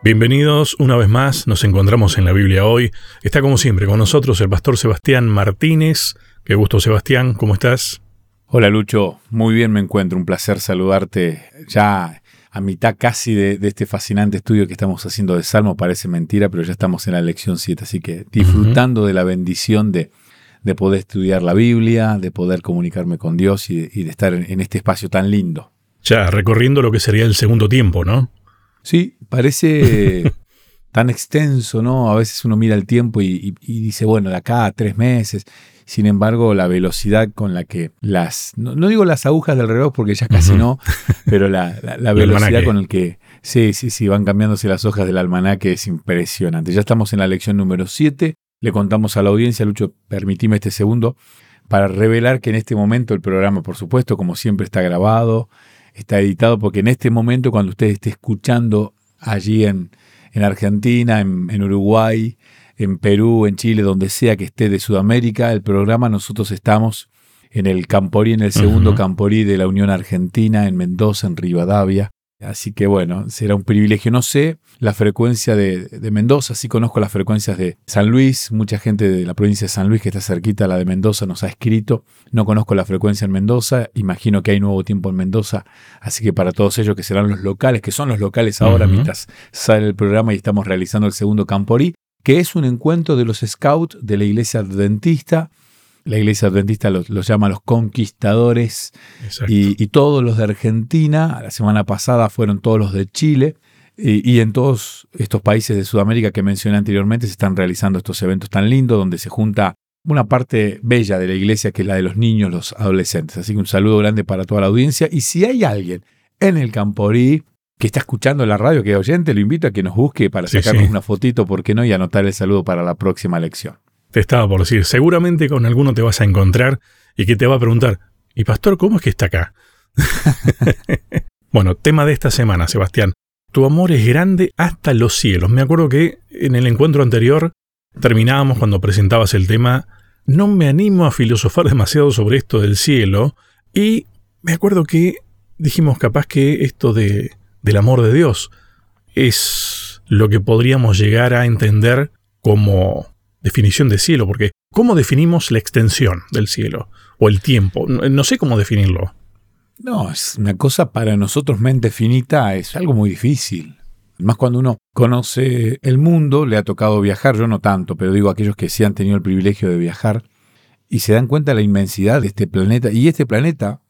Bienvenidos una vez más, nos encontramos en la Biblia hoy. Está como siempre con nosotros el pastor Sebastián Martínez. Qué gusto Sebastián, ¿cómo estás? Hola Lucho, muy bien me encuentro, un placer saludarte ya a mitad casi de, este fascinante estudio que estamos haciendo de Salmo, parece mentira, pero ya estamos en la lección 7, así que disfrutando de la bendición de, de, poder estudiar la Biblia, de poder comunicarme con Dios y de, estar en, este espacio tan lindo. Ya, recorriendo lo que sería el segundo tiempo, ¿no? Sí, parece tan extenso, ¿no? A veces uno mira el tiempo y, y dice, bueno, de acá a tres meses, sin embargo, la velocidad con la que las, no, digo las agujas del reloj porque ya casi no, pero la, velocidad con la que, sí, sí, sí, van cambiándose las hojas del almanaque es impresionante. Ya estamos en la lección número 7. Le contamos a la audiencia, Lucho, permitime este segundo, para revelar que en este momento el programa, por supuesto, como siempre, está grabado, está editado, porque en este momento, cuando usted esté escuchando allí en, en Argentina, en, en Uruguay, en Perú, en Chile, donde sea que esté de Sudamérica, el programa nosotros estamos en el Camporí, en el segundo Camporí de la Unión Argentina, en Mendoza, en Rivadavia. Así que bueno, será un privilegio. No sé la frecuencia de, Mendoza, sí conozco las frecuencias de San Luis. Mucha gente de la provincia de San Luis que está cerquita a la de Mendoza nos ha escrito. No conozco la frecuencia en Mendoza. Imagino que hay nuevo tiempo en Mendoza. Así que para todos ellos que serán los locales, que son los locales ahora mientras sale el programa y estamos realizando el segundo Camporí, que es un encuentro de los scouts de la iglesia adventista. La iglesia adventista los, llama los conquistadores y, todos los de Argentina. La semana pasada fueron todos los de Chile. Y, en todos estos países de Sudamérica que mencioné anteriormente se están realizando estos eventos tan lindos donde se junta una parte bella de la iglesia que es la de los niños, los adolescentes. Así que un saludo grande para toda la audiencia. Y si hay alguien en el Camporí que está escuchando la radio, que es oyente, lo invito a que nos busque para sacarnos una fotito, ¿por qué no? Y anotar el saludo para la próxima lección. Te estaba por decir, seguramente con alguno te vas a encontrar y que te va a preguntar, ¿y pastor, cómo es que está acá? bueno, tema de esta semana, Sebastián. Tu amor es grande hasta los cielos. Me acuerdo que en el encuentro anterior terminábamos cuando presentabas el tema, no me animo a filosofar demasiado sobre esto del cielo, y me acuerdo que dijimos capaz que esto de del amor de Dios. Es lo que podríamos llegar a entender como definición de cielo, porque ¿cómo definimos la extensión del cielo o el tiempo? No sé cómo definirlo. No, es una cosa para nosotros mente finita, es algo muy difícil. Más cuando uno conoce el mundo, le ha tocado viajar, yo no tanto, pero digo aquellos que sí han tenido el privilegio de viajar y se dan cuenta de la inmensidad de este planeta. Y este planeta,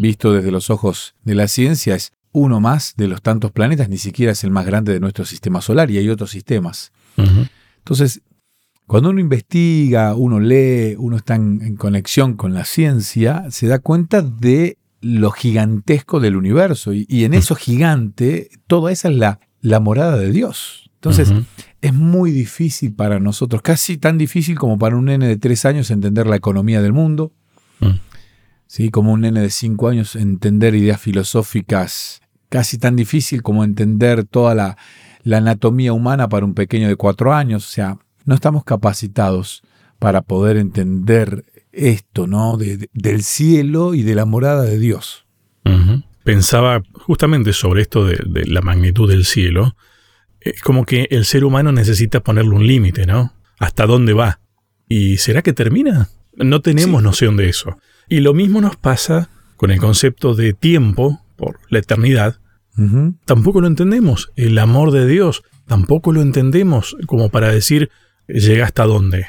visto desde los ojos de la ciencia, es uno más de los tantos planetas, ni siquiera es el más grande de nuestro sistema solar y hay otros sistemas. Entonces, cuando uno investiga, uno lee, uno está en, conexión con la ciencia, se da cuenta de lo gigantesco del universo y, en eso gigante, toda esa es la, la morada de Dios. Entonces, es muy difícil para nosotros, casi tan difícil como para un nene de tres años entender la economía del mundo, ¿sí? como un nene de cinco años entender ideas filosóficas casi tan difícil como entender toda la, anatomía humana para un pequeño de cuatro años. O sea, no estamos capacitados para poder entender esto, ¿no? del cielo y de la morada de Dios. Pensaba justamente sobre esto de, la magnitud del cielo. Es como que el ser humano necesita ponerle un límite, ¿no? ¿Hasta dónde va? ¿Y será que termina? No tenemos noción de eso. Y lo mismo nos pasa con el concepto de tiempo por la eternidad Tampoco lo entendemos. El amor de Dios tampoco lo entendemos como para decir, llega hasta dónde,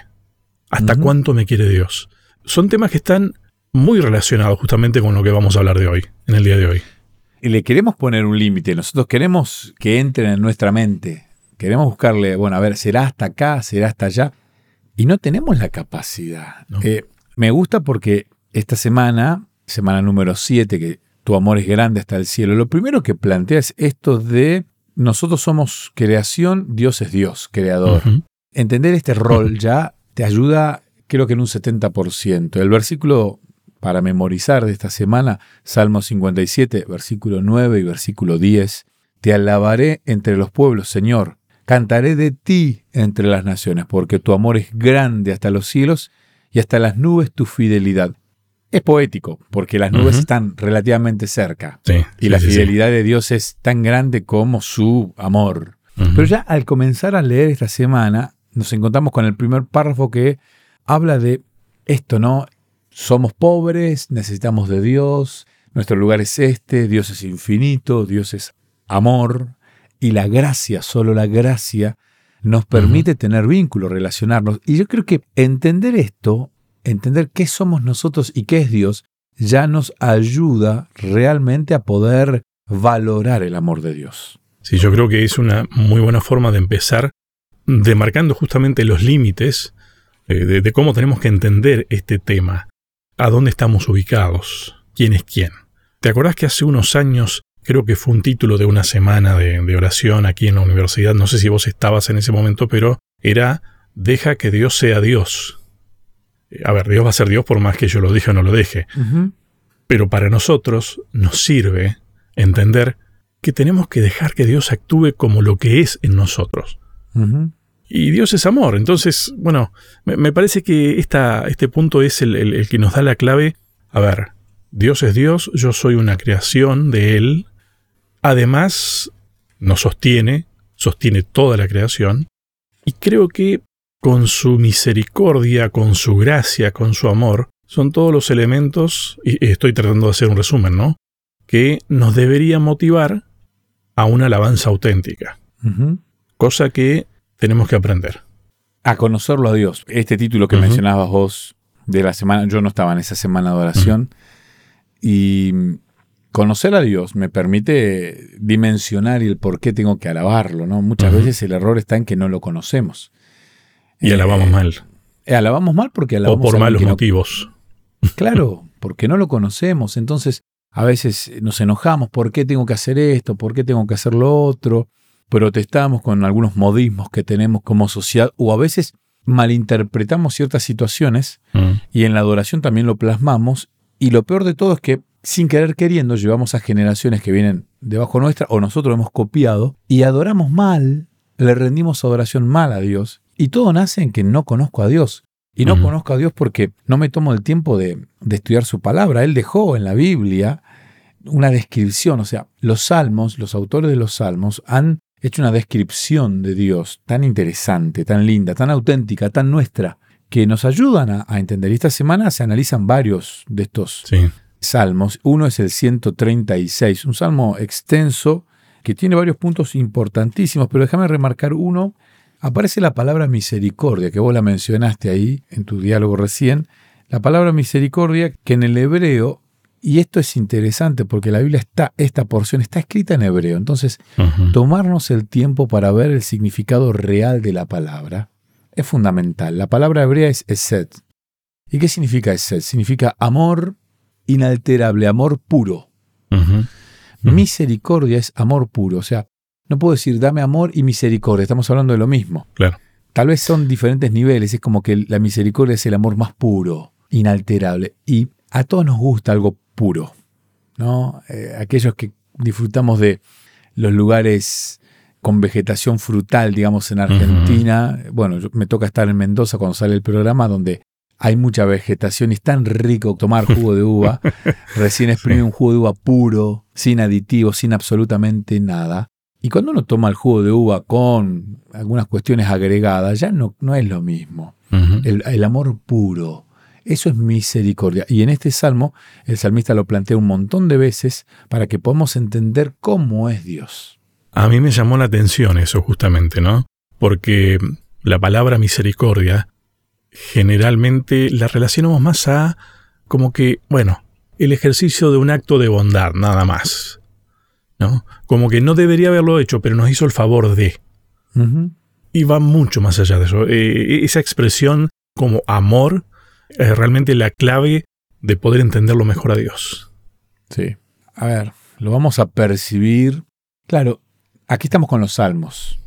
hasta cuánto me quiere Dios. Son temas que están muy relacionados justamente con lo que vamos a hablar de hoy, en el día de hoy. Y le queremos poner un límite, nosotros queremos que entren en nuestra mente, queremos buscarle, bueno, a ver, será hasta acá, será hasta allá, y no tenemos la capacidad. Eh, me gusta porque esta semana, semana número 7, que tu amor es grande hasta el cielo. Lo primero que plantea es esto de nosotros somos creación, Dios es Dios, creador. Entender este rol ya te ayuda, creo que en un 70%. El versículo para memorizar de esta semana, Salmo 57, versículo 9 y versículo 10. Te alabaré entre los pueblos, Señor. Cantaré de ti entre las naciones, porque tu amor es grande hasta los cielos y hasta las nubes tu fidelidad. Es poético, porque las nubes están relativamente cerca. y la fidelidad de Dios es tan grande como su amor. Pero ya al comenzar a leer esta semana, nos encontramos con el primer párrafo que habla de esto, ¿no? Somos pobres, necesitamos de Dios, nuestro lugar es este, Dios es infinito, Dios es amor, y la gracia, solo la gracia, nos permite tener vínculos, relacionarnos. Y yo creo que entender esto, entender qué somos nosotros y qué es Dios, ya nos ayuda realmente a poder valorar el amor de Dios. Sí, yo creo que es una muy buena forma de empezar demarcando justamente los límites eh, de, cómo tenemos que entender este tema, a dónde estamos ubicados, quién es quién. ¿Te acordás que hace unos años, creo que fue un título de una semana de, de oración aquí en la universidad, no sé si vos estabas en ese momento, pero era Deja que Dios sea Dios. A ver, Dios va a ser Dios por más que yo lo dije o no lo deje. Pero para nosotros nos sirve entender que tenemos que dejar que Dios actúe como lo que es en nosotros. Y Dios es amor. Entonces, bueno, me, parece que esta, este punto es el, el, que nos da la clave. A ver, Dios es Dios, yo soy una creación de Él. Además, nos sostiene, sostiene toda la creación. Y creo que con su misericordia, con su gracia, con su amor, son todos los elementos, y estoy tratando de hacer un resumen, ¿no? Que nos debería motivar a una alabanza auténtica. Cosa que tenemos que aprender. A conocerlo a Dios. Este título que mencionabas vos de la semana, yo no estaba en esa semana de oración, y conocer a Dios me permite dimensionar el por qué tengo que alabarlo. ¿no? Muchas veces el error está en que no lo conocemos. Y alabamos eh, mal. Eh, alabamos mal porque alabamos O por malos motivos. Claro, porque no lo conocemos. Entonces, a veces nos enojamos, ¿por qué tengo que hacer esto? ¿Por qué tengo que hacer lo otro? Protestamos con algunos modismos que tenemos como sociedad o a veces malinterpretamos ciertas situaciones mm. y en la adoración también lo plasmamos y lo peor de todo es que sin querer queriendo llevamos a generaciones que vienen debajo nuestra o nosotros hemos copiado y adoramos mal, le rendimos adoración mal a Dios y todo nace en que no conozco a Dios. Y no conozco a Dios porque no me tomo el tiempo de, de, estudiar su palabra. Él dejó en la Biblia una descripción, o sea, los salmos, los autores de los salmos han hecho una descripción de Dios tan interesante, tan linda, tan auténtica, tan nuestra, que nos ayudan a, entender. Y esta semana se analizan varios de estos salmos. Uno es el 136, un salmo extenso que tiene varios puntos importantísimos, pero déjame remarcar uno. Aparece la palabra misericordia, que vos la mencionaste ahí en tu diálogo recién. La palabra misericordia que en el hebreo y esto es interesante porque la Biblia está, esta porción está escrita en hebreo. Entonces, tomarnos el tiempo para ver el significado real de la palabra es fundamental. La palabra hebrea es esed. ¿Y qué significa esed? Significa amor inalterable, amor puro. Misericordia es amor puro. O sea, no puedo decir dame amor y misericordia. Estamos hablando de lo mismo. Claro. Tal vez son diferentes niveles. Es como que la misericordia es el amor más puro, inalterable. Y a todos nos gusta algo puro. ¿no? Eh, aquellos que disfrutamos de los lugares con vegetación frutal, digamos, en Argentina. Bueno, me toca estar en Mendoza cuando sale el programa, donde hay mucha vegetación y es tan rico tomar jugo de uva. Recién exprimí un jugo de uva puro, sin aditivos, sin absolutamente nada. Y cuando uno toma el jugo de uva con algunas cuestiones agregadas, ya no, no es lo mismo. el amor puro, eso es misericordia. Y en este salmo, el salmista lo plantea un montón de veces para que podamos entender cómo es Dios. A mí me llamó la atención eso justamente, ¿no? Porque la palabra misericordia generalmente la relacionamos más a como que, bueno, el ejercicio de un acto de bondad, nada más. ¿No? Como que no debería haberlo hecho, pero nos hizo el favor de. Y va mucho más allá de eso. Eh, esa expresión como amor es realmente la clave de poder entenderlo mejor a Dios. Sí. A ver, lo vamos a percibir. Claro, aquí estamos con los salmos.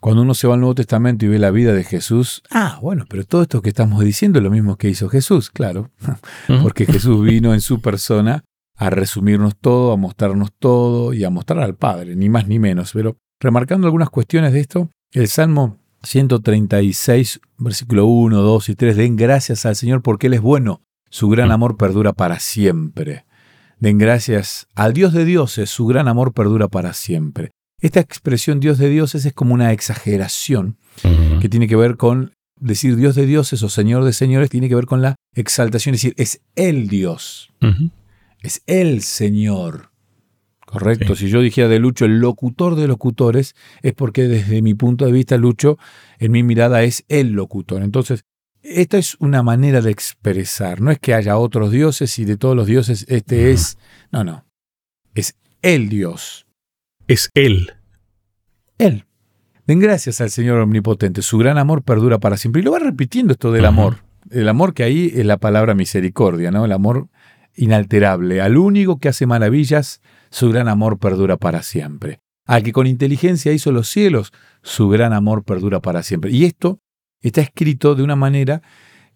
Cuando uno se va al Nuevo Testamento y ve la vida de Jesús, ah, bueno, pero todo esto que estamos diciendo es lo mismo que hizo Jesús, claro, porque Jesús vino en su persona a resumirnos todo, a mostrarnos todo y a mostrar al Padre, ni más ni menos. Pero remarcando algunas cuestiones de esto, el Salmo 136, versículo 1, 2 y 3. Den gracias al Señor porque Él es bueno. Su gran amor perdura para siempre. Den gracias al Dios de dioses, su gran amor perdura para siempre. esta expresión Dios de dioses es como una exageración que tiene que ver con decir Dios de dioses o Señor de señores, tiene que ver con la exaltación, es decir, es el Dios, es el Señor. Correcto. Sí. Si yo dijera de Lucho el locutor de locutores, es porque desde mi punto de vista, Lucho, en mi mirada es el locutor. Entonces, esta es una manera de expresar. No es que haya otros dioses y de todos los dioses este es. No, no. Es el Dios. Es Él. Él. Den gracias al Señor Omnipotente. Su gran amor perdura para siempre. Y lo va repitiendo esto del amor. El amor que ahí es la palabra misericordia, ¿no? El amor inalterable. Al único que hace maravillas, su gran amor perdura para siempre. Al que con inteligencia hizo los cielos, su gran amor perdura para siempre. Y esto está escrito de una manera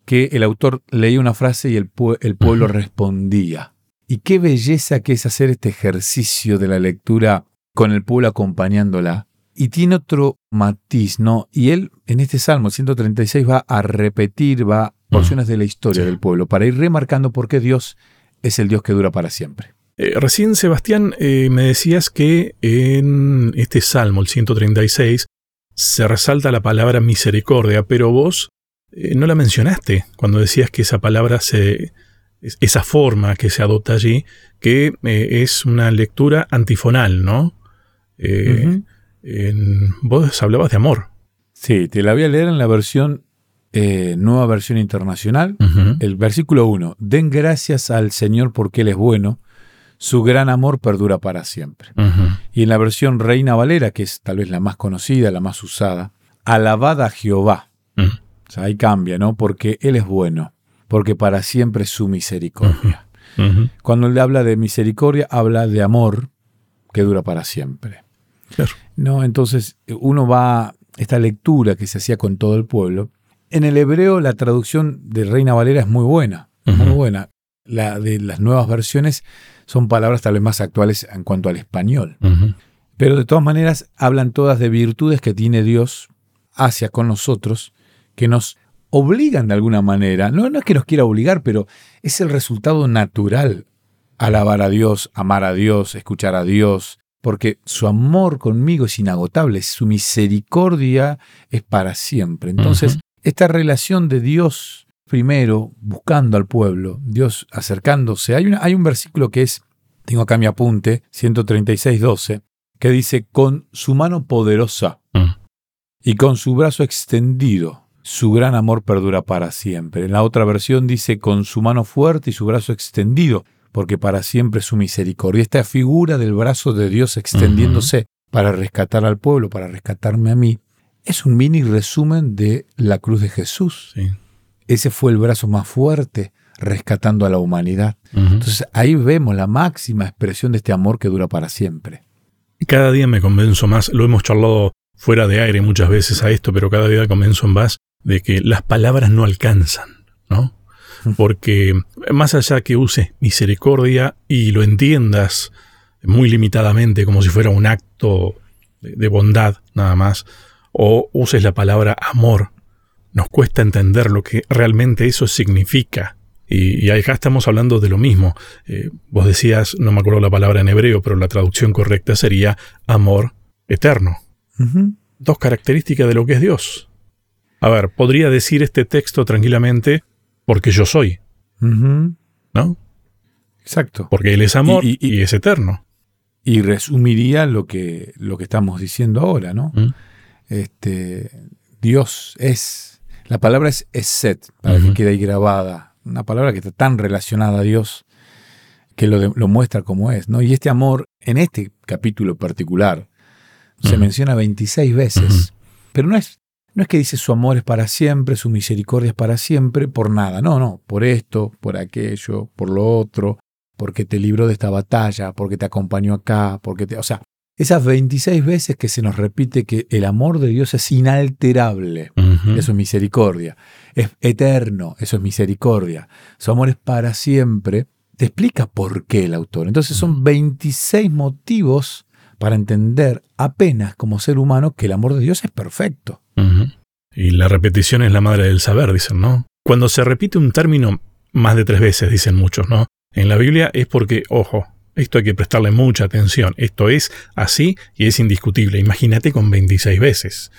que el autor leía una frase y el, pue- el pueblo respondía. Y qué belleza que es hacer este ejercicio de la lectura con el pueblo acompañándola. Y tiene otro matiz, ¿no? Y él en este Salmo 136 va a repetir, va porciones de la historia Sí. del pueblo para ir remarcando por qué Dios es el Dios que dura para siempre. Eh, recién, Sebastián, eh, me decías que en este Salmo, el 136, se resalta la palabra misericordia, pero vos eh, no la mencionaste cuando decías que esa palabra se. es- esa forma que se adopta allí, que es una lectura antifonal, ¿no? En- vos hablabas de amor. Sí, te la voy a leer en la versión, eh, nueva versión internacional. El versículo 1. Den gracias al Señor porque Él es bueno. Su gran amor perdura para siempre. Y en la versión Reina Valera, que es tal vez la más conocida, la más usada, alabad a Jehová. Mm. O sea, ahí cambia, ¿no? Porque Él es bueno, porque para siempre es su misericordia. Cuando Él habla de misericordia, habla de amor que dura para siempre. Claro. ¿No? Entonces, uno va, esta lectura que se hacía con todo el pueblo, en el hebreo la traducción de Reina Valera es muy buena, muy buena. La de las nuevas versiones son palabras tal vez más actuales en cuanto al español. Pero de todas maneras hablan todas de virtudes que tiene Dios hacia con nosotros, que nos obligan de alguna manera. No, no es que nos quiera obligar, pero es el resultado natural. Alabar a Dios, amar a Dios, escuchar a Dios, porque su amor conmigo es inagotable, su misericordia es para siempre. Entonces, esta relación de Dios primero buscando al pueblo, Dios acercándose. Hay, una- hay un versículo que es, tengo acá mi apunte, 136, 12, que dice, con su mano poderosa Mm. y con su brazo extendido, su gran amor perdura para siempre. En la otra versión dice, con su mano fuerte y su brazo extendido, porque para siempre es su misericordia. Esta figura del brazo de Dios extendiéndose para rescatar al pueblo, para rescatarme a mí, es un mini resumen de la cruz de Jesús. Sí. Ese fue el brazo más fuerte rescatando a la humanidad. Entonces ahí vemos la máxima expresión de este amor que dura para siempre. Cada día me convenzo más, lo hemos charlado fuera de aire muchas veces a esto, pero cada día convenzo más de que las palabras no alcanzan, ¿no? Porque más allá que uses misericordia y lo entiendas muy limitadamente como si fuera un acto de bondad nada más, o uses la palabra amor, nos cuesta entender lo que realmente eso significa. Y, y acá estamos hablando de lo mismo. Eh, vos decías, no me acuerdo la palabra en hebreo, pero la traducción correcta sería amor eterno. Dos características de lo que es Dios. A ver, podría decir este texto tranquilamente porque yo soy. ¿no? Exacto. Porque Él es amor Y- y, y- y- es eterno. Y resumiría lo que, lo que estamos diciendo ahora, ¿no? ¿Mm? Este, Dios es. La palabra es eset, para que quede ahí grabada. Una palabra que está tan relacionada a Dios que lo, de- lo muestra como es, ¿no? Y este amor, en este capítulo particular, se menciona 26 veces. Pero no es, no es que dice su amor es para siempre, su misericordia es para siempre, por nada. No, no, por esto, por aquello, por lo otro, porque te libró de esta batalla, porque te acompañó acá, porque te. O sea, esas 26 veces que se nos repite que el amor de Dios es inalterable. Eso es misericordia. Es eterno, eso es misericordia. Su amor es para siempre. Te explica por qué el autor. Entonces son 26 motivos para entender apenas como ser humano que el amor de Dios es perfecto. Y la repetición es la madre del saber, dicen, ¿no? Cuando se repite un término más de tres veces, dicen muchos, ¿no? En la Biblia es porque, ojo, Esto hay que prestarle mucha atención. Esto es así y es indiscutible. Imagínate con 26 veces.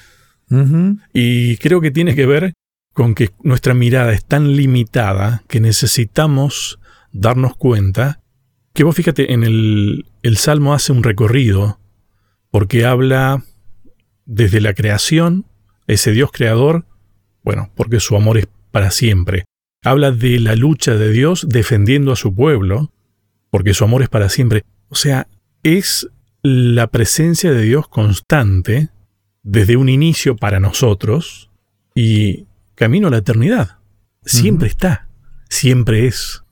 Y creo que tiene que ver con que nuestra mirada es tan limitada que necesitamos darnos cuenta que vos fíjate, en el, el Salmo hace un recorrido porque habla desde la creación, ese Dios creador, bueno, porque su amor es para siempre. Habla de la lucha de Dios defendiendo a su pueblo, porque su amor es para siempre. O sea, es la presencia de Dios constante desde un inicio para nosotros y camino a la eternidad. Siempre está, siempre es.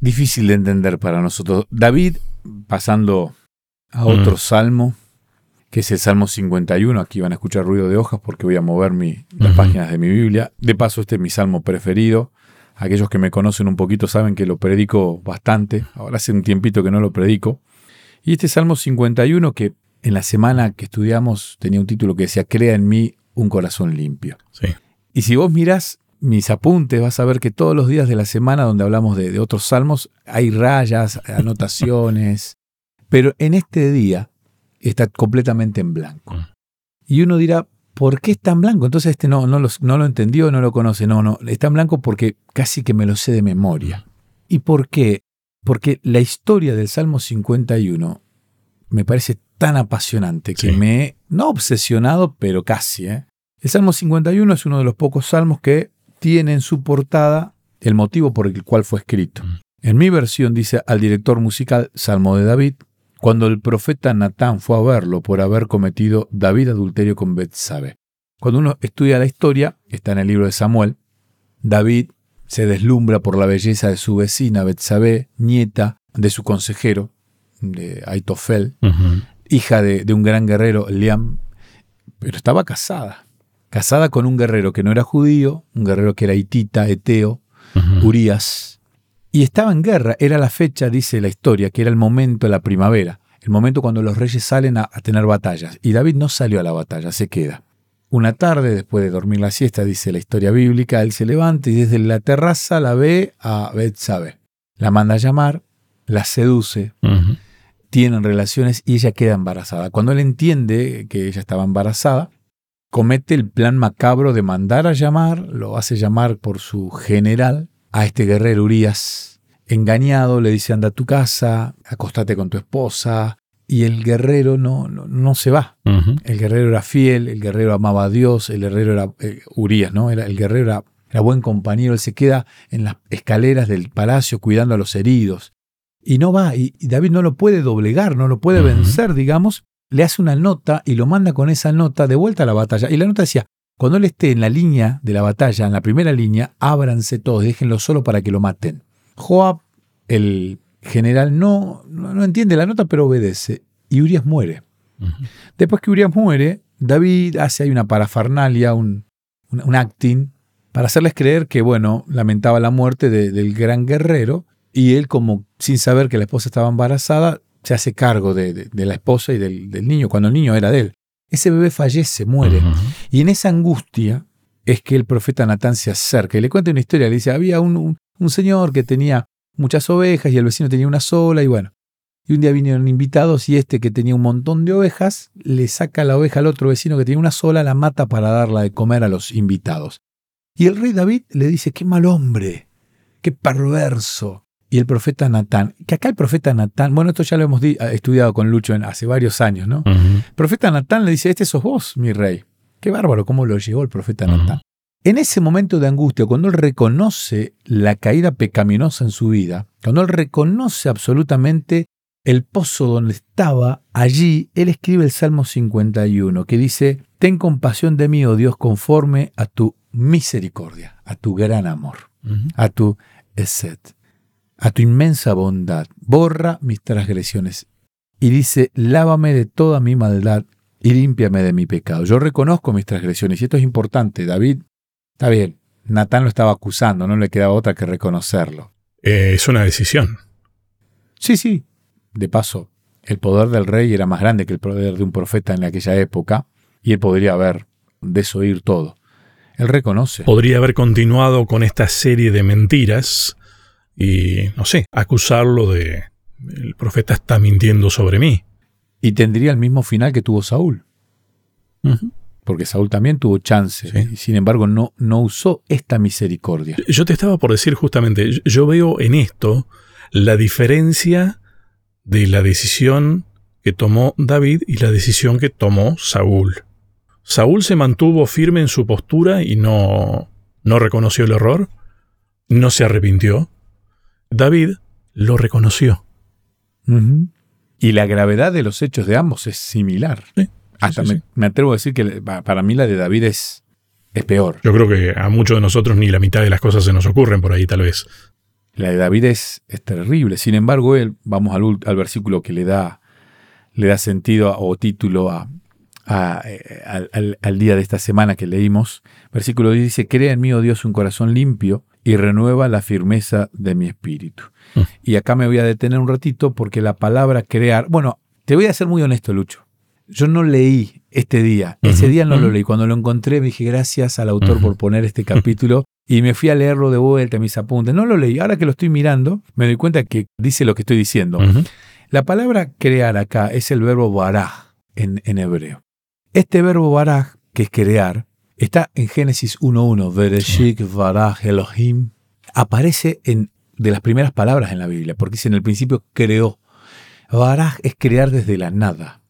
Difícil de entender para nosotros. David, pasando a otro mm. salmo, que es el Salmo 51. Aquí van a escuchar ruido de hojas porque voy a mover mi, las páginas de mi Biblia. De paso, este es mi salmo preferido. Aquellos que me conocen un poquito saben que lo predico bastante. Ahora hace un tiempito que no lo predico. Y este Salmo 51, que en la semana que estudiamos tenía un título que decía, Crea en mí un corazón limpio. Sí. Y si vos mirás mis apuntes, vas a ver que todos los días de la semana donde hablamos de otros salmos hay rayas, anotaciones. Pero en este día está completamente en blanco. Mm. Y uno dirá, ¿por qué está en blanco? Entonces este no, no, no lo entendió, no lo conoce. No, no, está en blanco porque casi que me lo sé de memoria. ¿Y por qué? Porque la historia del Salmo 51 me parece tan apasionante que me he, no obsesionado, pero casi. ¿eh? El Salmo 51 es uno de los pocos salmos que tiene en su portada el motivo por el cual fue escrito. Mm. En mi versión dice al director musical Salmo de David, cuando el profeta Natán fue a verlo por haber cometido David adulterio con Betsabé. Cuando uno estudia la historia, está en el libro de Samuel, David se deslumbra por la belleza de su vecina Betsabé, nieta de su consejero, de Aitofel, hija de, un gran guerrero, Liam, pero estaba casada, casada con un guerrero que no era judío, un guerrero que era hitita, eteo, Urias, y estaba en guerra, era la fecha, dice la historia, que era el momento de la primavera, el momento cuando los reyes salen a, tener batallas. Y David no salió a la batalla, se queda. Una tarde, después de dormir la siesta, dice la historia bíblica, él se levanta y desde la terraza la ve a Betsabé. La manda a llamar, la seduce, tienen relaciones y ella queda embarazada. Cuando él entiende que ella estaba embarazada, comete el plan macabro de mandar a llamar, lo hace llamar por su general, a este guerrero Urias, engañado, le dice anda a tu casa, acostate con tu esposa, y el guerrero no, no, se va. El guerrero era fiel, el guerrero amaba a Dios, el guerrero era eh, Urias, ¿no? Era, el guerrero era, buen compañero, él se queda en las escaleras del palacio cuidando a los heridos. Y no va, y, David no lo puede doblegar, no lo puede vencer, digamos, le hace una nota y lo manda con esa nota de vuelta a la batalla. Y la nota decía, cuando él esté en la línea de la batalla, en la primera línea, ábranse todos, déjenlo solo para que lo maten. Joab, el general, no, no, entiende la nota, pero obedece. Y Urias muere. Después que Urias muere, David hace ahí una parafernalia, un, un, acting, para hacerles creer que, bueno, lamentaba la muerte del gran guerrero, y él, como sin saber que la esposa estaba embarazada, se hace cargo de, la esposa y del, del, niño, cuando el niño era de él. Ese bebé fallece, muere. Y en esa angustia es que el profeta Natán se acerca y le cuenta una historia. Le dice, había un, señor que tenía muchas ovejas y el vecino tenía una sola y bueno. Y un día vinieron invitados y este que tenía un montón de ovejas le saca la oveja al otro vecino que tenía una sola, la mata para darla de comer a los invitados. Y el rey David le dice, qué mal hombre, qué perverso, y el profeta Natán, que acá el profeta Natán, bueno, esto ya lo hemos estudiado con Lucho en, hace varios años, ¿no? El profeta Natán le dice, este sos vos, mi rey. Qué bárbaro cómo lo llegó el profeta Natán. En ese momento de angustia, cuando él reconoce la caída pecaminosa en su vida, cuando él reconoce absolutamente el pozo donde estaba, allí él escribe el Salmo 51, que dice, Ten compasión de mí, oh Dios, conforme a tu misericordia, a tu gran amor, a tu eset a tu inmensa bondad, borra mis transgresiones. Y dice, lávame de toda mi maldad y límpiame de mi pecado. Yo reconozco mis transgresiones y esto es importante. David, está bien, Natán lo estaba acusando, no le quedaba otra que reconocerlo. Eh, es una decisión. Sí, sí. De paso, el poder del rey era más grande que el poder de un profeta en aquella época y él podría haber desoír todo. Él reconoce. Podría haber continuado con esta serie de mentiras y, no sé, acusarlo de, el profeta está mintiendo sobre mí. Y tendría el mismo final que tuvo Saúl. Porque Saúl también tuvo chance. Sí. Y sin embargo, no, no usó esta misericordia. Yo te estaba por decir justamente, yo- yo veo en esto la diferencia de la decisión que tomó David y la decisión que tomó Saúl. Saúl se mantuvo firme en su postura y no, no reconoció el error, no se arrepintió. David lo reconoció. Y la gravedad de los hechos de ambos es similar. Sí, sí, Hasta sí, me, sí. me atrevo a decir que pa- para mí la de David es, es peor. Yo creo que a muchos de nosotros ni la mitad de las cosas se nos ocurren por ahí, tal vez. La de David es, es terrible. Sin embargo, él, vamos al, al versículo que le da, le da sentido a- o título a, a- eh, al, al- al día de esta semana que leímos. Versículo 10 dice, crea en mí, oh Dios, un corazón limpio y renueva la firmeza de mi espíritu. Mm. Y acá me voy a detener un ratito porque la palabra crear, bueno, te voy a ser muy honesto, Lucho. Yo no leí este día, ese día no lo ujú. leí. Cuando lo encontré me dije gracias al autor por poner este capítulo y me fui a leerlo de vuelta, mis apuntes. No lo leí. Ahora que lo estoy mirando, me doy cuenta que dice lo que estoy diciendo. La palabra crear acá es el verbo baraj en, en hebreo. Este verbo baraj, que es crear, está en Génesis 1.1. Bereshit baraj Elohim. Aparece en, de las primeras palabras en la Biblia, porque dice en el principio creó. Baraj es crear desde la nada.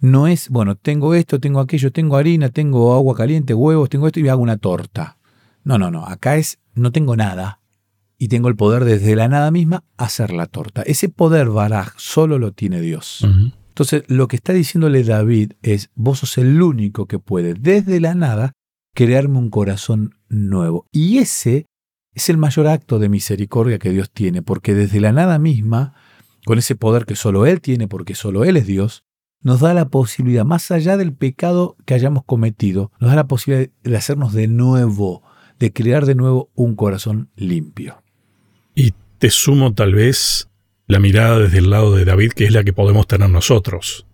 No es, bueno, tengo esto, tengo aquello, tengo harina, tengo agua caliente, huevos, tengo esto y hago una torta. No, no, no. Acá es, no tengo nada y tengo el poder desde la nada misma hacer la torta. Ese poder, Baraj, solo lo tiene Dios. Entonces, lo que está diciéndole David es, vos sos el único que puede desde la nada crearme un corazón nuevo. Y ese es el mayor acto de misericordia que Dios tiene, porque desde la nada misma, con ese poder que solo Él tiene, porque solo Él es Dios, nos da la posibilidad, más allá del pecado que hayamos cometido, nos da la posibilidad de hacernos de nuevo, de crear de nuevo un corazón limpio. Y te sumo tal vez la mirada desde el lado de David, que es la que podemos tener nosotros.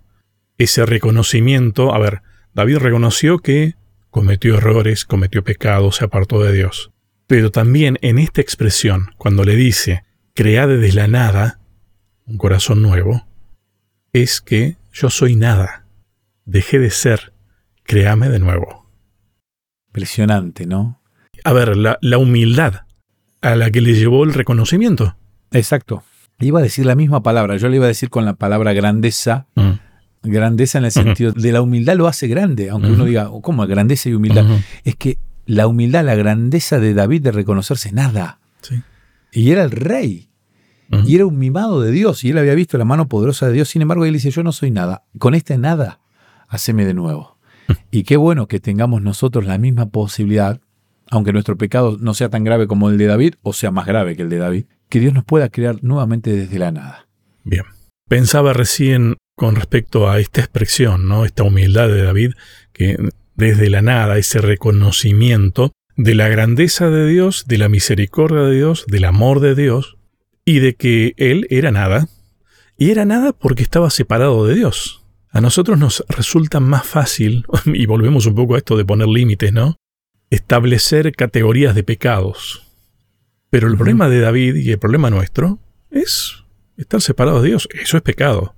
Ese reconocimiento, a ver, David reconoció que cometió errores, cometió pecados, se apartó de Dios. Pero también en esta expresión, cuando le dice, crea desde la nada un corazón nuevo, es que yo soy nada, dejé de ser, créame de nuevo. Impresionante, ¿no? A ver, la, la humildad a la que le llevó el reconocimiento. Exacto. Iba a decir la misma palabra, yo le iba a decir con la palabra grandeza, Mm. grandeza en el sentido de la humildad lo hace grande, aunque uno diga, ¿cómo grandeza y humildad? Es que la humildad, la grandeza de David de reconocerse nada. Sí. Y era el rey, y era un mimado de Dios, y él había visto la mano poderosa de Dios, sin embargo él dice, yo no soy nada, con este nada, haceme de nuevo. Y qué bueno que tengamos nosotros la misma posibilidad, aunque nuestro pecado no sea tan grave como el de David, o sea más grave que el de David, que Dios nos pueda crear nuevamente desde la nada. Bien. Pensaba recién con respecto a esta expresión, ¿no? Esta humildad de David, que desde la nada, ese reconocimiento de la grandeza de Dios, de la misericordia de Dios, del amor de Dios, y de que él era nada, y era nada porque estaba separado de Dios. A nosotros nos resulta más fácil, y volvemos un poco a esto de poner límites, ¿no? Establecer categorías de pecados. Pero el problema de David y el problema nuestro es estar separados de Dios. Eso es pecado.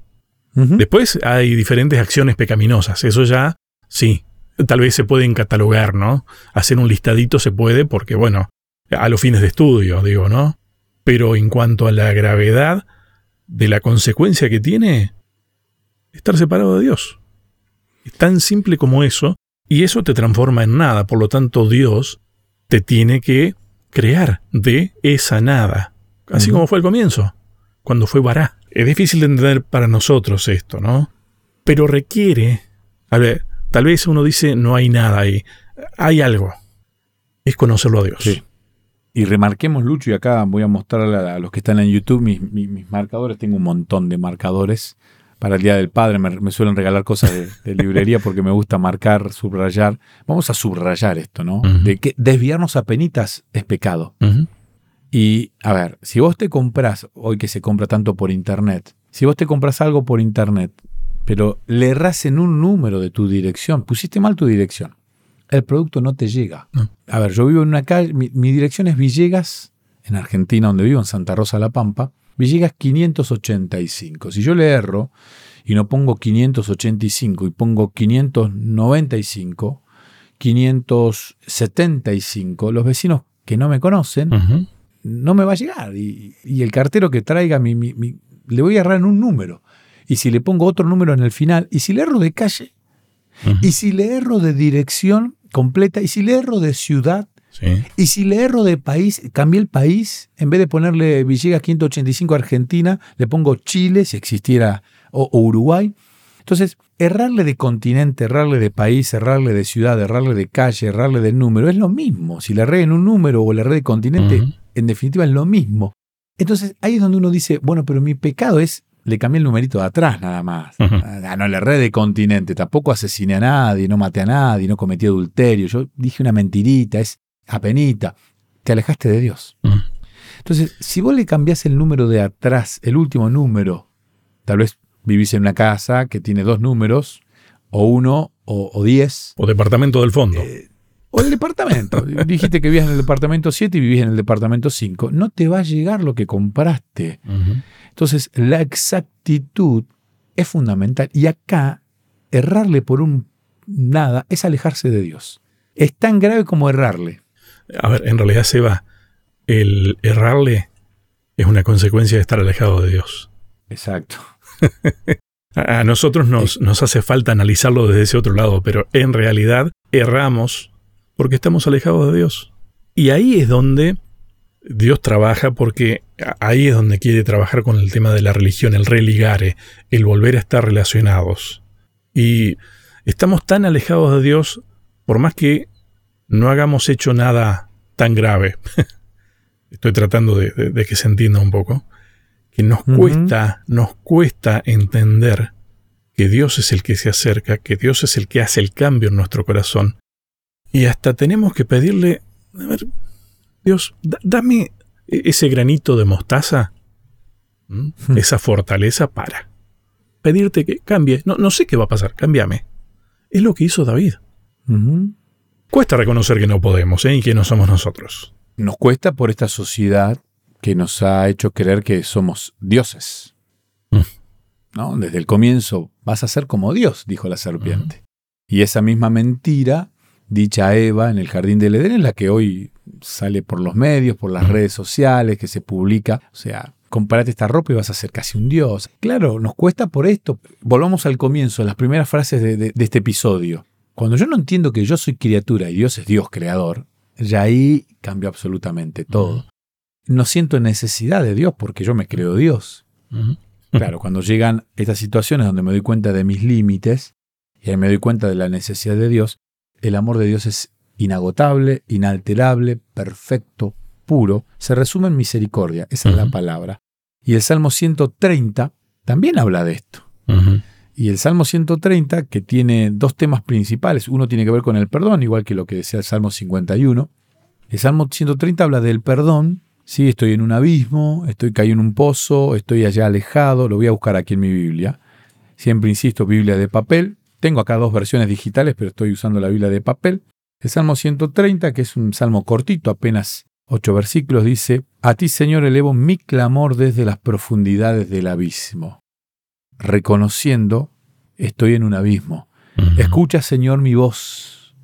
Después hay diferentes acciones pecaminosas. Eso ya, sí, tal vez se pueden catalogar, ¿no? Hacer un listadito se puede porque, bueno, a los fines de estudio, digo, ¿no? Pero en cuanto a la gravedad de la consecuencia que tiene, estar separado de Dios. Es tan simple como eso, y eso te transforma en nada. Por lo tanto, Dios te tiene que crear de esa nada. Así como fue al comienzo, cuando fue Bará. Es difícil de entender para nosotros esto, ¿no? Pero requiere, a ver, tal vez uno dice no hay nada ahí, hay algo. Es conocerlo a Dios. Sí. Y remarquemos, Lucho, y acá voy a mostrarle a los que están en YouTube mis, mis- mis marcadores. Tengo un montón de marcadores. Para el Día del Padre me, me suelen regalar cosas de, de librería porque me gusta marcar, subrayar. Vamos a subrayar esto, ¿no? De que desviarnos a penitas es pecado. Y, a ver, si vos te compras, hoy que se compra tanto por internet, si vos te compras algo por internet, pero le erras en un número de tu dirección, pusiste mal tu dirección, el producto no te llega. A ver, yo vivo en una calle, mi, mi dirección es Villegas, en Argentina, donde vivo, en Santa Rosa La Pampa, Villegas 585. Si yo le erro y no pongo 585 y pongo 595, 575, los vecinos que no me conocen, no me va a llegar. Y, el cartero que traiga, mi, le voy a errar en un número. Y si le pongo otro número en el final, y si le erro de calle, y si le erro de dirección completa, y si le erro de ciudad, y si le erro de país, cambié el país, en vez de ponerle Villegas 585 Argentina, le pongo Chile, si existiera, o, Uruguay. Entonces, errarle de continente, errarle de país, errarle de ciudad, errarle de calle, errarle de número, es lo mismo. Si le erré en un número o le erré de continente, en definitiva es lo mismo. Entonces, ahí es donde uno dice, bueno, pero mi pecado es le cambié el numerito de atrás nada más. Ah, no le erré de continente, tampoco asesiné a nadie, no maté a nadie, no cometí adulterio. Yo dije una mentirita, es apenita, te alejaste de Dios. Entonces, si vos le cambiás el número de atrás, el último número, tal vez vivís en una casa que tiene dos números, o uno, o, diez. O departamento del fondo. Eh, o el departamento. Dijiste que vivías en el departamento 7 y vivís en el departamento 5. No te va a llegar lo que compraste. Entonces, la exactitud es fundamental. Y acá, errarle por un nada es alejarse de Dios. Es tan grave como errarle. A ver, en realidad, Seba, el errarle es una consecuencia de estar alejado de Dios. Exacto. A nosotros nos, nos, hace falta analizarlo desde ese otro lado, pero en realidad erramos porque estamos alejados de Dios. Y ahí es donde Dios trabaja, porque ahí es donde quiere trabajar con el tema de la religión, el religare, el volver a estar relacionados. Y estamos tan alejados de Dios, por más que no hagamos hecho nada tan grave, estoy tratando de, que se entienda un poco, que nos cuesta, nos cuesta entender que Dios es el que se acerca, que Dios es el que hace el cambio en nuestro corazón. Y hasta tenemos que pedirle, a ver, Dios, dame ese granito de mostaza, esa fortaleza para pedirte que cambie. No, no sé qué va a pasar, cámbiame. Es lo que hizo David. Cuesta reconocer que no podemos ¿eh? y que no somos nosotros. Nos cuesta por esta sociedad que nos ha hecho creer que somos dioses. Mm. ¿No? Desde el comienzo vas a ser como Dios, dijo la serpiente. Y esa misma mentira, dicha a Eva en el jardín del Edén, es la que hoy sale por los medios, por las redes sociales, que se publica. O sea, compárate esta ropa y vas a ser casi un dios. Claro, nos cuesta por esto. Volvamos al comienzo, las primeras frases de, este episodio. Cuando yo no entiendo que yo soy criatura y Dios es Dios creador, ya ahí cambia absolutamente todo. No siento necesidad de Dios porque yo me creo Dios. Claro, cuando llegan estas situaciones donde me doy cuenta de mis límites y ahí me doy cuenta de la necesidad de Dios, el amor de Dios es inagotable, inalterable, perfecto, puro, se resume en misericordia, esa es la palabra. Y el Salmo 130 también habla de esto. Y el Salmo 130, que tiene dos temas principales, uno tiene que ver con el perdón, igual que lo que decía el Salmo 51. El Salmo 130 habla del perdón, sí, estoy en un abismo, estoy caído en un pozo, estoy allá alejado, lo voy a buscar aquí en mi Biblia. Siempre insisto, Biblia de papel. Tengo acá dos versiones digitales, pero estoy usando la Biblia de papel. El Salmo 130, que es un salmo cortito, apenas ocho versículos, dice, A ti, Señor, elevo mi clamor desde las profundidades del abismo, reconociendo, estoy en un abismo. Escucha, Señor, mi voz.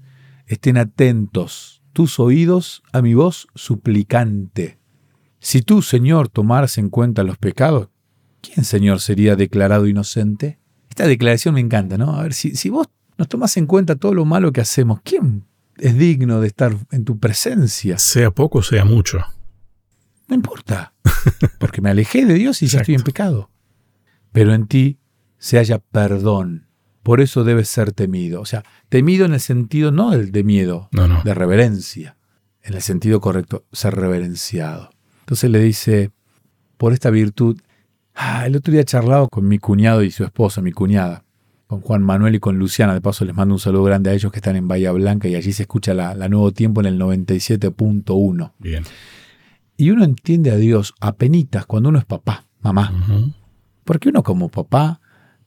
Estén atentos tus oídos a mi voz suplicante. Si tú, Señor, tomaras en cuenta los pecados, ¿quién, Señor, sería declarado inocente? Esta declaración me encanta, ¿no? A ver, si, si vos nos tomás en cuenta todo lo malo que hacemos, ¿quién es digno de estar en tu presencia. Sea poco, sea mucho. No importa, porque me alejé de Dios y ya estoy en pecado. Pero en ti se haya perdón. Por eso debes ser temido. O sea, temido en el sentido no del de miedo, de reverencia. En el sentido correcto, ser reverenciado. Entonces le dice, por esta virtud, ah, el otro día he charlado con mi cuñado y su esposa, mi cuñada con Juan Manuel y con Luciana. De paso les mando un saludo grande a ellos que están en Bahía Blanca y allí se escucha la, Nuevo Tiempo en el 97.1. Bien. Y uno entiende a Dios a penitas cuando uno es papá, mamá. Porque uno como papá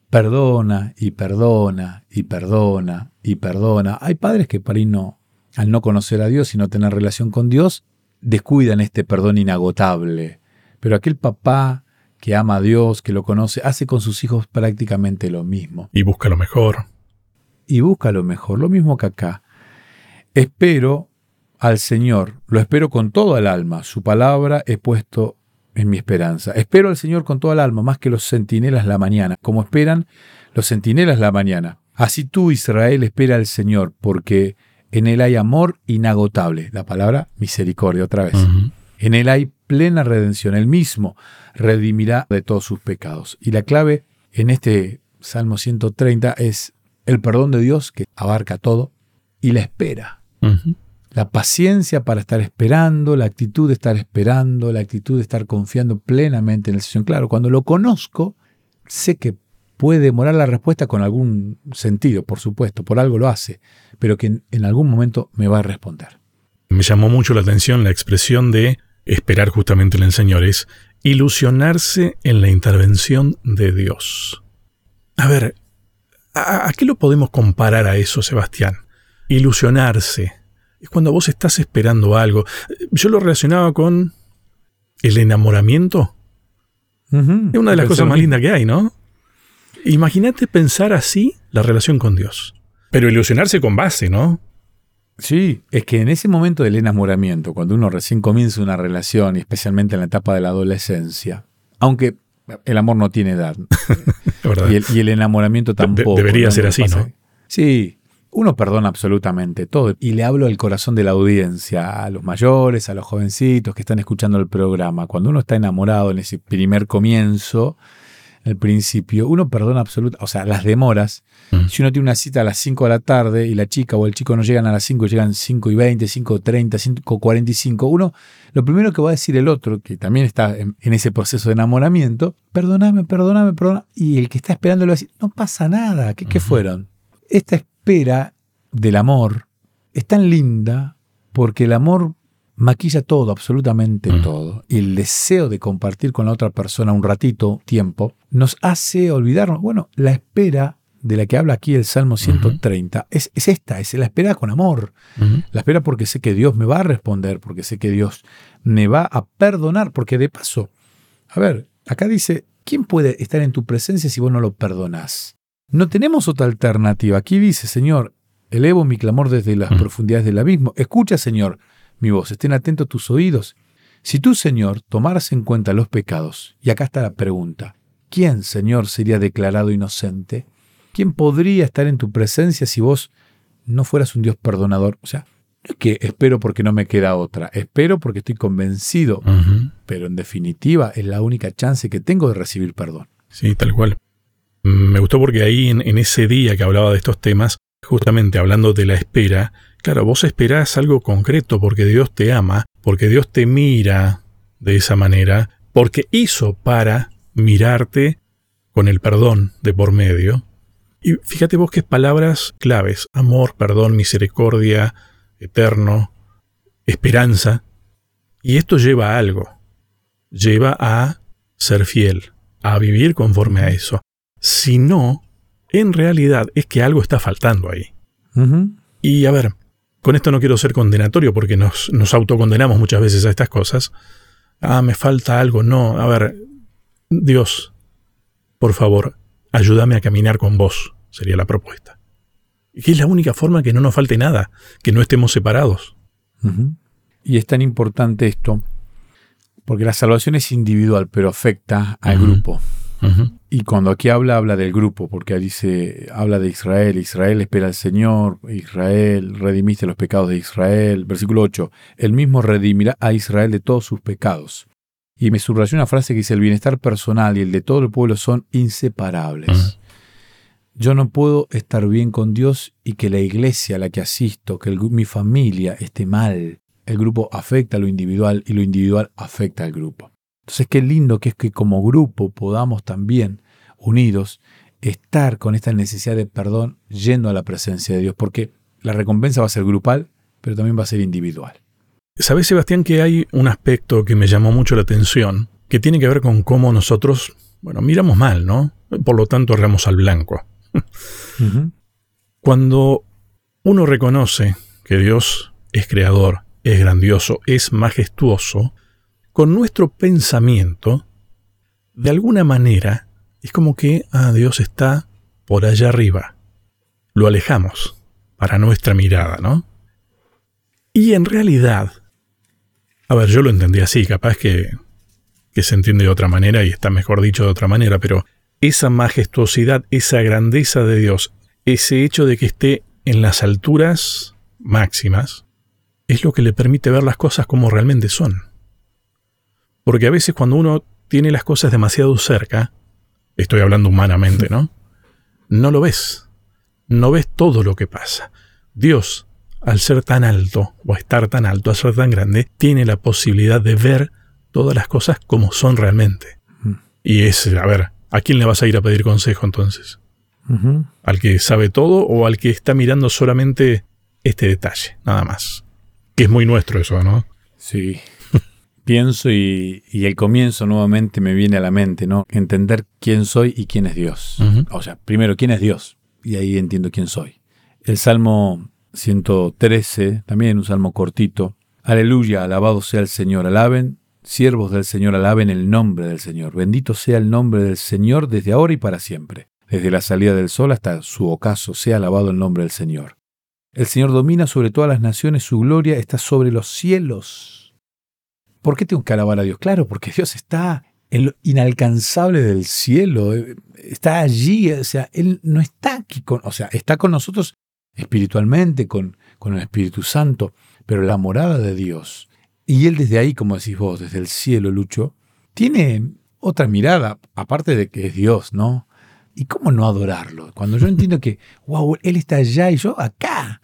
perdona y perdona y perdona y perdona. Hay padres que para no, al no conocer a Dios y no tener relación con Dios, descuidan este perdón inagotable. Pero aquel papá que ama a Dios, que lo conoce, hace con sus hijos prácticamente lo mismo. Y busca lo mejor. Y busca lo mejor, lo mismo que acá. Espero al Señor, lo espero con toda el alma, su palabra he puesto en mi esperanza. Espero al Señor con toda el alma, más que los centinelas la mañana, como esperan los centinelas la mañana. Así tú, Israel, espera al Señor, porque en Él hay amor inagotable. La palabra misericordia otra vez. En Él hay plena redención. Él mismo redimirá de todos sus pecados. Y la clave en este Salmo 130 es el perdón de Dios que abarca todo y la espera. La paciencia para estar esperando, la actitud de estar esperando, la actitud de estar confiando plenamente en el Señor. Claro, cuando lo conozco, sé que puede demorar la respuesta con algún sentido, por supuesto, por algo lo hace, pero que en, algún momento me va a responder. Me llamó mucho la atención la expresión de esperar justamente en el Señor, es ilusionarse en la intervención de Dios. A ver, ¿a, qué lo podemos comparar a eso, Sebastián? Ilusionarse. Es cuando vos estás esperando algo. Yo lo relacionaba con el enamoramiento. Es una de las cosas más lindas que hay, ¿no? Imagínate pensar así la relación con Dios. Pero ilusionarse con base, ¿no? Sí, es que en ese momento del enamoramiento, cuando uno recién comienza una relación, y especialmente en la etapa de la adolescencia, aunque el amor no tiene edad, y, el, enamoramiento tampoco. debería ser así, ¿no? Sí, uno perdona absolutamente todo. Y le hablo al corazón de la audiencia, a los mayores, a los jovencitos que están escuchando el programa. Cuando uno está enamorado en ese primer comienzo, el principio, uno perdona absolutamente, o sea, las demoras. Mm. Si uno tiene una cita a las 5 de la tarde y la chica o el chico no llegan a las 5, llegan 5 y 20, 5 y 30, 5 y 45, uno, lo primero que va a decir el otro, que también está en, ese proceso de enamoramiento, perdóname, perdóname, perdóname, y el que está esperando le va a decir, no pasa nada, ¿qué, ¿qué fueron? Esta espera del amor es tan linda porque el amor maquilla todo, absolutamente mm. todo. Y el deseo de compartir con la otra persona un ratito, tiempo, nos hace olvidarnos. Bueno, la espera de la que habla aquí el Salmo 130 es, esta, es la espera con amor. La espera porque sé que Dios me va a responder, porque sé que Dios me va a perdonar, porque de paso, a ver, acá dice, ¿quién puede estar en tu presencia si vos no lo perdonás? No tenemos otra alternativa. Aquí dice, Señor, elevo mi clamor desde las profundidades del abismo. Escucha, Señor, mi voz, estén atentos tus oídos. Si tú, Señor, tomaras en cuenta los pecados, y acá está la pregunta, ¿quién, Señor, sería declarado inocente? ¿Quién podría estar en tu presencia si vos no fueras un Dios perdonador? O sea, no es que espero porque no me queda otra, espero porque estoy convencido, pero en definitiva es la única chance que tengo de recibir perdón. Sí, tal cual. Me gustó porque ahí en ese día que hablaba de estos temas, justamente hablando de la espera, Claro, vos esperás algo concreto porque Dios te ama, porque Dios te mira de esa manera, porque hizo para mirarte con el perdón de por medio. Y fíjate vos qué palabras claves, amor, perdón, misericordia, eterno, esperanza. Y esto lleva a algo, lleva a ser fiel, a vivir conforme a eso. Si no, en realidad es que algo está faltando ahí. Y a ver, con esto no quiero ser condenatorio porque nos, nos autocondenamos muchas veces a estas cosas. Ah, me falta algo. No, a ver, Dios, por favor, ayúdame a caminar con vos, sería la propuesta. Y es la única forma que no nos falte nada, que no estemos separados. Y es tan importante esto, porque la salvación es individual, pero afecta al grupo. Y cuando aquí habla, habla del grupo, porque dice, habla de Israel, Israel espera al Señor, Israel, redimiste los pecados de Israel. Versículo 8, el mismo redimirá a Israel de todos sus pecados. Y me subrayó una frase que dice, el bienestar personal y el de todo el pueblo son inseparables. Yo no puedo estar bien con Dios y que la iglesia a la que asisto, que mi familia esté mal. El grupo afecta a lo individual y lo individual afecta al grupo. Entonces qué lindo que es que como grupo podamos también, unidos, estar con esta necesidad de perdón yendo a la presencia de Dios, porque la recompensa va a ser grupal, pero también va a ser individual. ¿Sabes, Sebastián, que hay un aspecto que me llamó mucho la atención, que tiene que ver con cómo nosotros, bueno, miramos mal, ¿no? Por lo tanto, erramos al blanco. Cuando uno reconoce que Dios es creador, es grandioso, es majestuoso, con nuestro pensamiento de alguna manera es como que ah, Dios está por allá arriba. Lo alejamos para nuestra mirada, ¿no? Y en realidad, a ver, yo lo entendí así, capaz que, que se entiende de otra manera y está mejor dicho de otra manera, pero esa majestuosidad, esa grandeza de Dios, ese hecho de que esté en las alturas máximas, es lo que le permite ver las cosas como realmente son. Porque a veces cuando uno tiene las cosas demasiado cerca, estoy hablando humanamente, ¿no? No lo ves. No ves todo lo que pasa. Dios, al ser tan alto, o estar tan alto, al ser tan grande, tiene la posibilidad de ver todas las cosas como son realmente. Y es, a ver, ¿a quién le vas a ir a pedir consejo entonces? ¿Al que sabe todo o al que está mirando solamente este detalle, nada más? Que es muy nuestro eso, ¿no? Sí. Pienso y, el comienzo nuevamente me viene a la mente, ¿no? Entender quién soy y quién es Dios. O sea, primero, quién es Dios. Y ahí entiendo quién soy. El Salmo 113, también un salmo cortito. Aleluya, alabado sea el Señor. Alaben, siervos del Señor, alaben el nombre del Señor. Bendito sea el nombre del Señor desde ahora y para siempre. Desde la salida del sol hasta su ocaso, sea alabado el nombre del Señor. El Señor domina sobre todas las naciones, su gloria está sobre los cielos. ¿Por qué tengo que alabar a Dios? Claro, porque Dios está en lo inalcanzable del cielo, eh, está allí, o sea, Él no está aquí, con, o sea, está con nosotros espiritualmente, con, con el Espíritu Santo, pero la morada de Dios, y Él desde ahí, como decís vos, desde el cielo, Lucho, tiene otra mirada, aparte de que es Dios, ¿no? ¿Y cómo no adorarlo? Cuando yo entiendo que, wow, Él está allá y yo acá,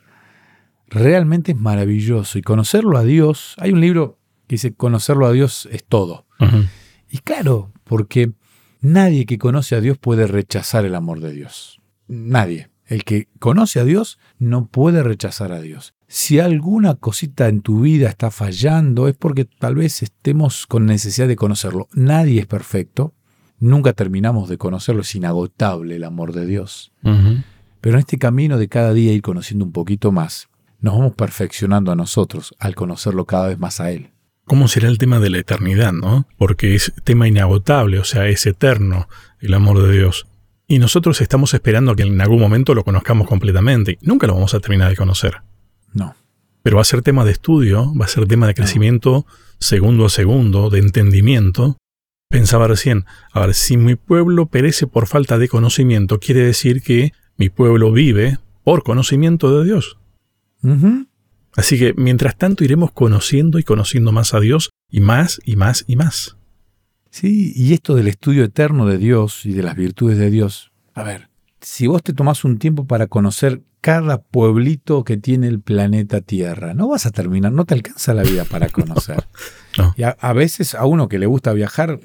realmente es maravilloso. Y conocerlo a Dios, hay un libro dice, conocerlo a Dios es todo. Y claro, porque nadie que conoce a Dios puede rechazar el amor de Dios. Nadie. El que conoce a Dios no puede rechazar a Dios. Si alguna cosita en tu vida está fallando, es porque tal vez estemos con necesidad de conocerlo. Nadie es perfecto. Nunca terminamos de conocerlo. Es inagotable el amor de Dios. Pero en este camino de cada día ir conociendo un poquito más, nos vamos perfeccionando a nosotros al conocerlo cada vez más a Él cómo será el tema de la eternidad, ¿no? Porque es tema inagotable, o sea, es eterno el amor de Dios. Y nosotros estamos esperando a que en algún momento lo conozcamos completamente. Nunca lo vamos a terminar de conocer. No. Pero va a ser tema de estudio, va a ser tema de crecimiento segundo a segundo, de entendimiento. Pensaba recién, a ver, si mi pueblo perece por falta de conocimiento, quiere decir que mi pueblo vive por conocimiento de Dios. Así que mientras tanto iremos conociendo y conociendo más a Dios y más y más y más. Sí, y esto del estudio eterno de Dios y de las virtudes de Dios. A ver, si vos te tomás un tiempo para conocer cada pueblito que tiene el planeta Tierra, no vas a terminar, no te alcanza la vida para conocer. Y a, veces a uno que le gusta viajar,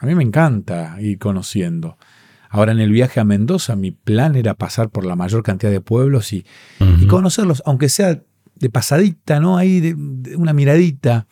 a mí me encanta ir conociendo. Ahora en el viaje a Mendoza mi plan era pasar por la mayor cantidad de pueblos y, y conocerlos, aunque sea de pasadita, ¿no? Ahí de, una miradita,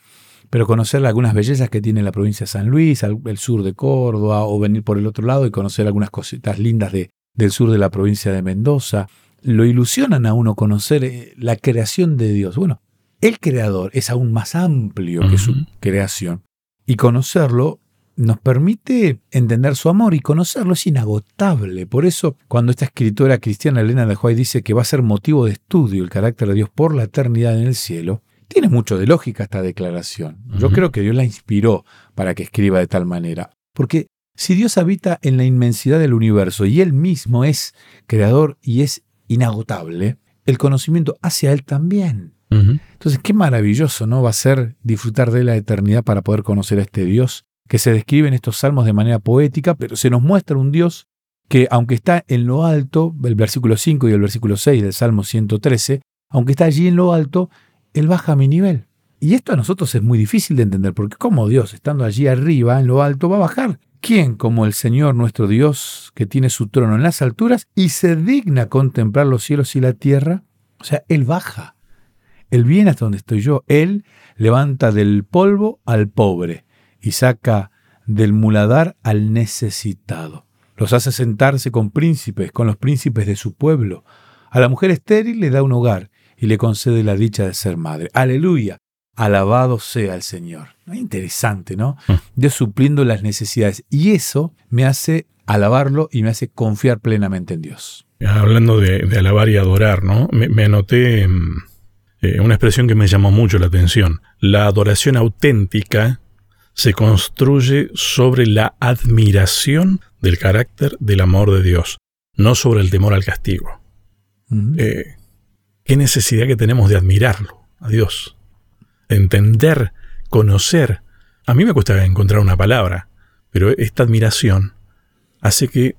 pero conocer algunas bellezas que tiene la provincia de San Luis, el sur de Córdoba, o venir por el otro lado y conocer algunas cositas lindas de, del sur de la provincia de Mendoza. Lo ilusionan a uno conocer eh, la creación de Dios. Bueno, el creador es aún más amplio que su creación. Y conocerlo nos permite entender su amor y conocerlo es inagotable. Por eso, cuando esta escritora cristiana Elena de White dice que va a ser motivo de estudio el carácter de Dios por la eternidad en el cielo, tiene mucho de lógica esta declaración. Yo creo que Dios la inspiró para que escriba de tal manera. Porque si Dios habita en la inmensidad del universo y Él mismo es creador y es inagotable, el conocimiento hacia Él también. Entonces, qué maravilloso, ¿no? Va a ser disfrutar de la eternidad para poder conocer a este Dios que se describen estos salmos de manera poética, pero se nos muestra un Dios que, aunque está en lo alto, el versículo 5 y el versículo 6 del Salmo 113, aunque está allí en lo alto, Él baja a mi nivel. Y esto a nosotros es muy difícil de entender, porque como Dios, estando allí arriba, en lo alto, va a bajar? ¿Quién como el Señor nuestro Dios, que tiene su trono en las alturas y se digna contemplar los cielos y la tierra? O sea, Él baja. Él viene hasta donde estoy yo. Él levanta del polvo al pobre y saca del muladar al necesitado. Los hace sentarse con príncipes, con los príncipes de su pueblo. A la mujer estéril le da un hogar y le concede la dicha de ser madre. Aleluya. Alabado sea el Señor. Interesante, ¿no? Mm. Dios supliendo las necesidades. Y eso me hace alabarlo y me hace confiar plenamente en Dios. Hablando de, de alabar y adorar, ¿no? Me, me anoté mm, eh, una expresión que me llamó mucho la atención. La adoración auténtica se construye sobre la admiración del carácter del amor de Dios, no sobre el temor al castigo. Ujú. Eh, qué necesidad que tenemos de admirarlo, a Dios. Entender, conocer. A mí me cuesta encontrar una palabra, pero esta admiración hace que,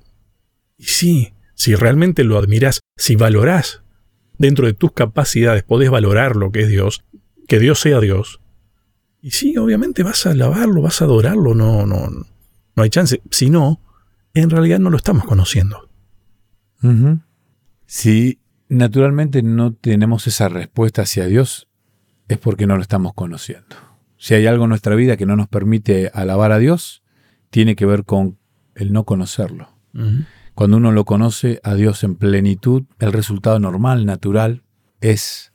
y sí, si realmente lo admiras, si valorás dentro de tus capacidades, podés valorar lo que es Dios, que Dios sea Dios. Y sí, obviamente vas a alabarlo, vas a adorarlo, no, no, no hay chance. Si no, en realidad no lo estamos conociendo. Si naturalmente no tenemos esa respuesta hacia Dios, es porque no lo estamos conociendo. Si hay algo en nuestra vida que no nos permite alabar a Dios, tiene que ver con el no conocerlo. Cuando uno lo conoce a Dios en plenitud, el resultado normal, natural, es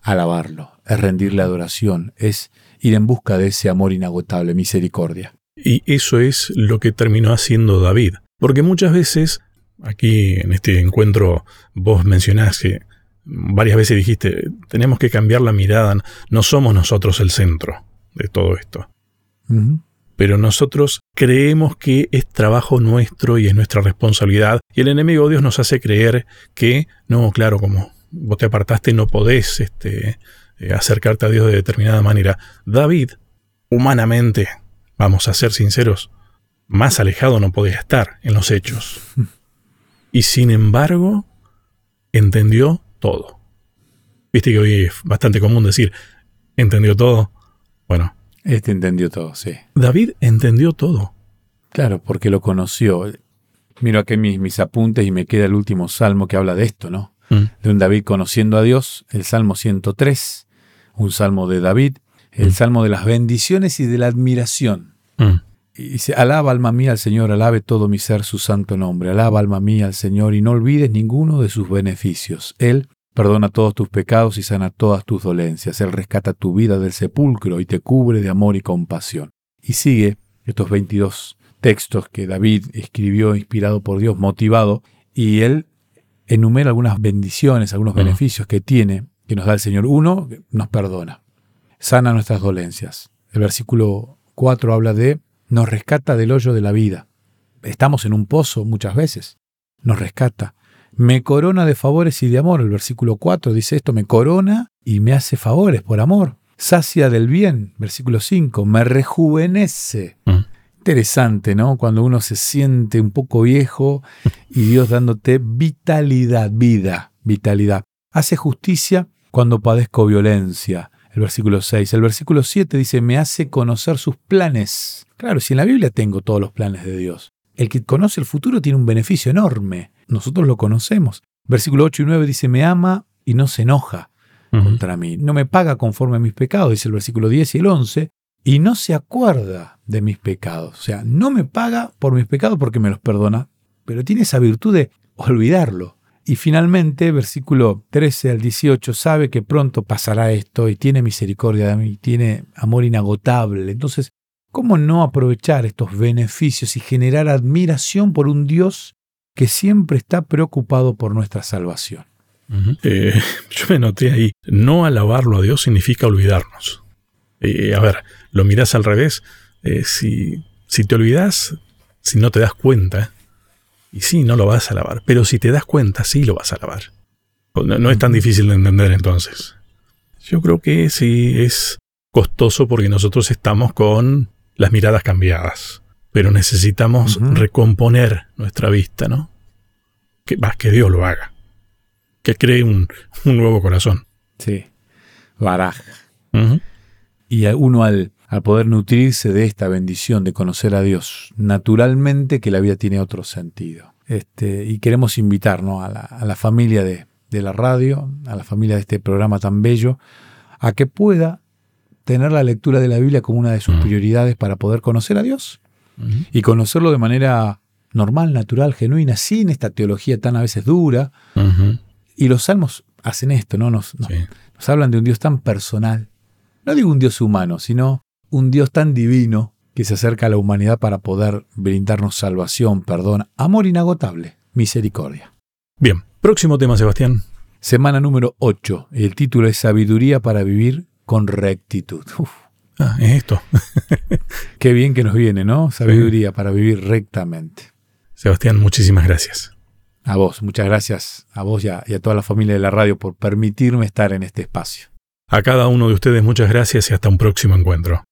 alabarlo, es rendirle adoración, es ir en busca de ese amor inagotable, misericordia. Y eso es lo que terminó haciendo David. Porque muchas veces, aquí en este encuentro, vos mencionás que varias veces dijiste, tenemos que cambiar la mirada, no somos nosotros el centro de todo esto. Pero nosotros creemos que es trabajo nuestro y es nuestra responsabilidad. Y el enemigo Dios nos hace creer que, no, claro, como vos te apartaste, no podés este, eh, acercarte a Dios de determinada manera. David, humanamente, vamos a ser sinceros, más alejado no podía estar en los hechos. Y sin embargo, entendió todo. Viste que hoy es bastante común decir, entendió todo. Bueno, Este entendió todo, sí. David entendió todo. Claro, porque lo conoció. Miro aquí mis, mis apuntes y me queda el último salmo que habla de esto, ¿no? Mm. De un David conociendo a Dios, el Salmo 103, un salmo de David, el Mm. salmo de las bendiciones y de la admiración. Mm. Y dice, alaba alma mía al Señor, alabe todo mi ser su santo nombre, alaba alma mía al Señor y no olvides ninguno de sus beneficios. Él perdona todos tus pecados y sana todas tus dolencias. Él rescata tu vida del sepulcro y te cubre de amor y compasión. Y sigue estos 22 textos que David escribió inspirado por Dios, motivado, y él enumera algunas bendiciones, algunos Ujú. beneficios que tiene, que nos da el Señor. Uno, nos perdona, sana nuestras dolencias. El versículo 4 habla de nos rescata del hoyo de la vida. Estamos en un pozo muchas veces. Nos rescata. Me corona de favores y de amor. El versículo 4 dice esto, me corona y me hace favores por amor. Sacia del bien. Versículo 5, me rejuvenece. Mm. Interesante, ¿no? Cuando uno se siente un poco viejo y Dios dándote vitalidad, vida, vitalidad. Hace justicia cuando padezco violencia. El versículo 6. El versículo 7 dice, me hace conocer sus planes. Claro, si en la Biblia tengo todos los planes de Dios. El que conoce el futuro tiene un beneficio enorme. Nosotros lo conocemos. Versículo 8 y 9 dice, me ama y no se enoja contra mí. No me paga conforme a mis pecados, dice el versículo 10 y el 11, y no se acuerda de mis pecados. O sea, no me paga por mis pecados porque me los perdona, pero tiene esa virtud de olvidarlo. Y finalmente, versículo 13 al 18, sabe que pronto pasará esto y tiene misericordia de mí, tiene amor inagotable. Entonces, ¿cómo no aprovechar estos beneficios y generar admiración por un Dios que siempre está preocupado por nuestra salvación? Eh, yo me noté ahí, no alabarlo a Dios significa olvidarnos. Eh, a ver, lo mirás al revés, eh, si, si te olvidas, si no te das cuenta, y sí, no lo vas a alabar, pero si te das cuenta, sí lo vas a alabar. No, no es tan difícil de entender entonces. Yo creo que sí es costoso porque nosotros estamos con las miradas cambiadas, pero necesitamos recomponer nuestra vista, ¿no? Que, va, que Dios lo haga que cree un, un nuevo corazón. Sí. Baraj. Ujú. Y uno al, al poder nutrirse de esta bendición de conocer a Dios, naturalmente que la vida tiene otro sentido. Este, y queremos invitar ¿no? a, la, a la familia de, de la radio, a la familia de este programa tan bello, a que pueda tener la lectura de la Biblia como una de sus Mm. prioridades para poder conocer a Dios Ujú. y conocerlo de manera normal, natural, genuina, sin esta teología tan a veces dura. Ujú. Y los salmos hacen esto, ¿no? Nos, nos, Sí. nos hablan de un Dios tan personal, no digo un Dios humano, sino un Dios tan divino que se acerca a la humanidad para poder brindarnos salvación, perdón, amor inagotable, misericordia. Bien, próximo tema, Sebastián. Semana número 8. El título es Sabiduría para vivir con rectitud. Ah, es esto. Qué bien que nos viene, ¿no? Sabiduría para vivir rectamente. Sebastián, muchísimas gracias. A vos, muchas gracias a vos y a, y a toda la familia de la radio por permitirme estar en este espacio. A cada uno de ustedes muchas gracias y hasta un próximo encuentro.